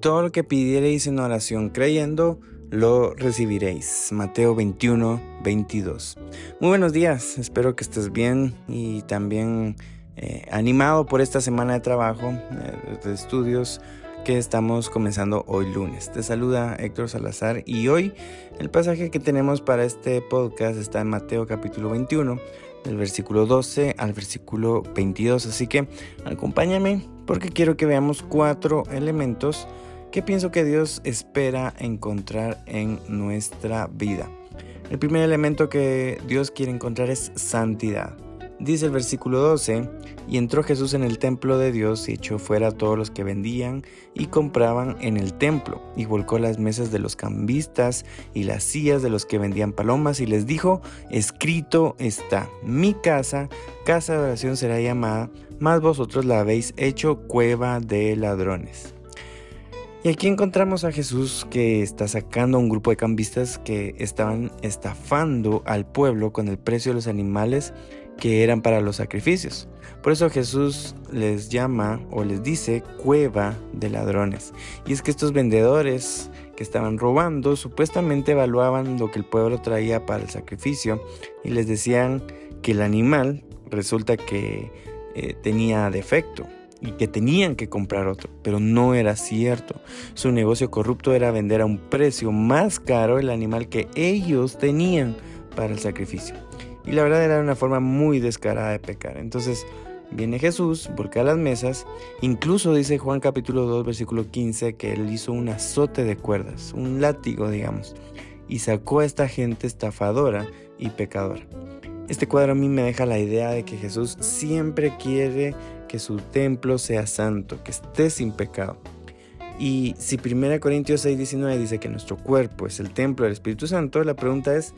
Todo lo que pidiereis en oración creyendo, lo recibiréis. Mateo 21, 22. Muy buenos días, espero que estés bien y también eh, animado por esta semana de trabajo, eh, de estudios que estamos comenzando hoy lunes. Te saluda Héctor Salazar y hoy el pasaje que tenemos para este podcast está en Mateo capítulo 21, del versículo 12 al versículo 22. Así que acompáñame porque quiero que veamos cuatro elementos que pienso que Dios espera encontrar en nuestra vida. El primer elemento que Dios quiere encontrar es santidad. Dice el versículo 12, y entró Jesús en el templo de Dios y echó fuera a todos los que vendían y compraban en el templo, y volcó las mesas de los cambistas y las sillas de los que vendían palomas, y les dijo, escrito está, mi casa, casa de oración será llamada, mas vosotros la habéis hecho cueva de ladrones. Y aquí encontramos a Jesús que está sacando a un grupo de cambistas que estaban estafando al pueblo con el precio de los animales que eran para los sacrificios. Por eso Jesús les llama o les dice cueva de ladrones. Y es que estos vendedores que estaban robando supuestamente evaluaban lo que el pueblo traía para el sacrificio y les decían que el animal resulta que eh, tenía defecto y que tenían que comprar otro, pero no era cierto. Su negocio corrupto era vender a un precio más caro el animal que ellos tenían para el sacrificio. Y la verdad era una forma muy descarada de pecar. Entonces viene Jesús, volca las mesas, incluso dice Juan capítulo 2 versículo 15 que él hizo un azote de cuerdas, un látigo digamos, y sacó a esta gente estafadora y pecadora. Este cuadro a mí me deja la idea de que Jesús siempre quiere que su templo sea santo, que esté sin pecado. Y si 1 Corintios 6, 19 dice que nuestro cuerpo es el templo del Espíritu Santo, la pregunta es,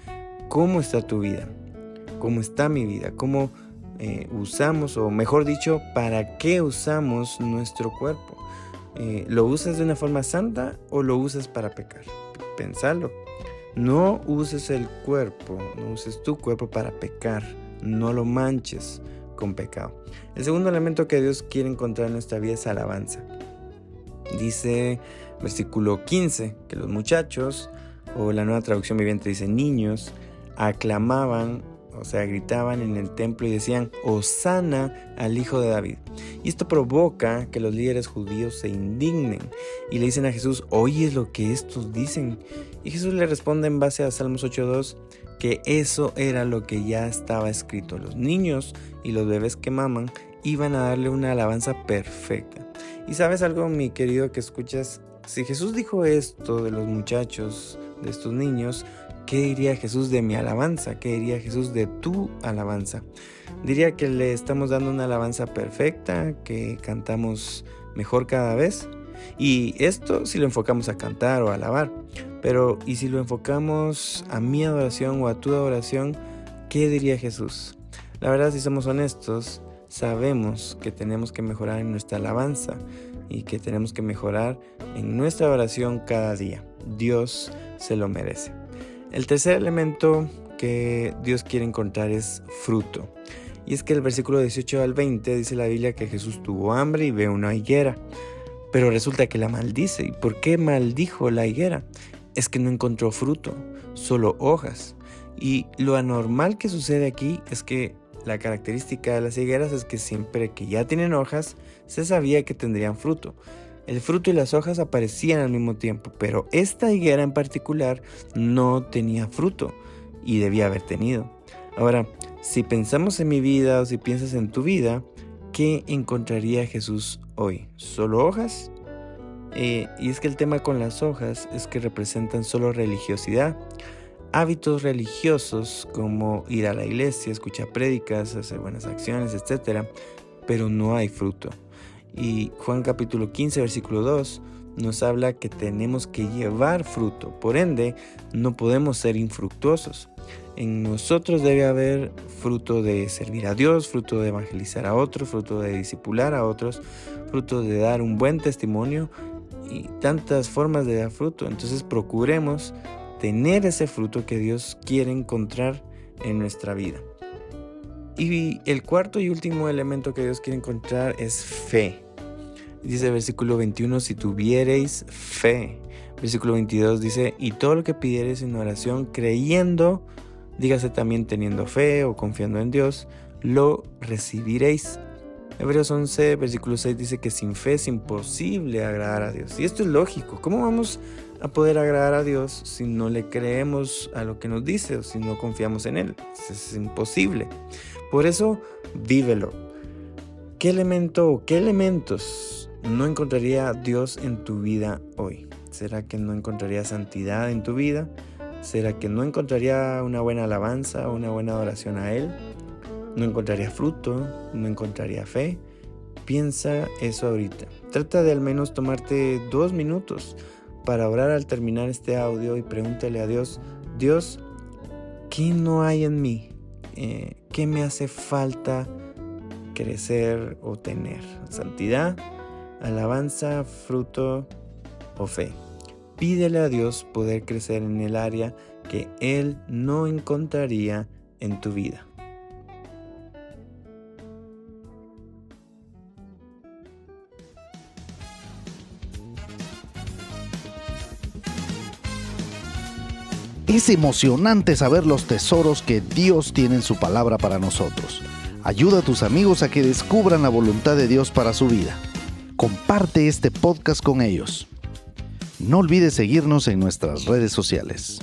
¿cómo está tu vida? ¿Cómo está mi vida? ¿Cómo eh, usamos, o mejor dicho, para qué usamos nuestro cuerpo? Eh, ¿Lo usas de una forma santa o lo usas para pecar? Pensalo. No uses el cuerpo, no uses tu cuerpo para pecar, no lo manches con pecado. El segundo elemento que Dios quiere encontrar en nuestra vida es alabanza. Dice versículo 15 que los muchachos, o la nueva traducción viviente dice niños, aclamaban o sea, gritaban en el templo y decían, Osana al Hijo de David. Y esto provoca que los líderes judíos se indignen y le dicen a Jesús, es lo que estos dicen. Y Jesús le responde en base a Salmos 8.2 que eso era lo que ya estaba escrito. Los niños y los bebés que maman iban a darle una alabanza perfecta. Y sabes algo, mi querido, que escuchas, si Jesús dijo esto de los muchachos, de estos niños, ¿Qué diría Jesús de mi alabanza? ¿Qué diría Jesús de tu alabanza? Diría que le estamos dando una alabanza perfecta, que cantamos mejor cada vez. Y esto si lo enfocamos a cantar o a alabar. Pero ¿y si lo enfocamos a mi adoración o a tu adoración? ¿Qué diría Jesús? La verdad, si somos honestos, sabemos que tenemos que mejorar en nuestra alabanza y que tenemos que mejorar en nuestra oración cada día. Dios se lo merece. El tercer elemento que Dios quiere encontrar es fruto. Y es que el versículo 18 al 20 dice la Biblia que Jesús tuvo hambre y ve una higuera. Pero resulta que la maldice. ¿Y por qué maldijo la higuera? Es que no encontró fruto, solo hojas. Y lo anormal que sucede aquí es que la característica de las higueras es que siempre que ya tienen hojas, se sabía que tendrían fruto. El fruto y las hojas aparecían al mismo tiempo, pero esta higuera en particular no tenía fruto y debía haber tenido. Ahora, si pensamos en mi vida o si piensas en tu vida, ¿qué encontraría Jesús hoy? ¿Solo hojas? Eh, y es que el tema con las hojas es que representan solo religiosidad. hábitos religiosos como ir a la iglesia, escuchar prédicas, hacer buenas acciones, etc. Pero no hay fruto. Y Juan capítulo 15, versículo 2 nos habla que tenemos que llevar fruto. Por ende, no podemos ser infructuosos. En nosotros debe haber fruto de servir a Dios, fruto de evangelizar a otros, fruto de discipular a otros, fruto de dar un buen testimonio y tantas formas de dar fruto. Entonces procuremos tener ese fruto que Dios quiere encontrar en nuestra vida. Y el cuarto y último elemento que Dios quiere encontrar es fe. Dice versículo 21, si tuviereis fe. Versículo 22 dice, y todo lo que pidiereis en oración, creyendo, dígase también teniendo fe o confiando en Dios, lo recibiréis. Hebreos 11, versículo 6 dice que sin fe es imposible agradar a Dios. Y esto es lógico. ¿Cómo vamos a poder agradar a Dios si no le creemos a lo que nos dice o si no confiamos en Él? Es imposible. Por eso, vívelo. ¿Qué elemento o qué elementos no encontraría Dios en tu vida hoy? ¿Será que no encontraría santidad en tu vida? ¿Será que no encontraría una buena alabanza una buena oración a Él? ¿No encontraría fruto? ¿No encontraría fe? Piensa eso ahorita. Trata de al menos tomarte dos minutos para orar al terminar este audio y pregúntale a Dios, Dios, ¿qué no hay en mí? Eh, ¿Qué me hace falta crecer o tener? ¿Santidad? ¿Alabanza? ¿Fruto? ¿O fe? Pídele a Dios poder crecer en el área que Él no encontraría en tu vida. Es emocionante saber los tesoros que Dios tiene en su palabra para nosotros. Ayuda a tus amigos a que descubran la voluntad de Dios para su vida. Comparte este podcast con ellos. No olvides seguirnos en nuestras redes sociales.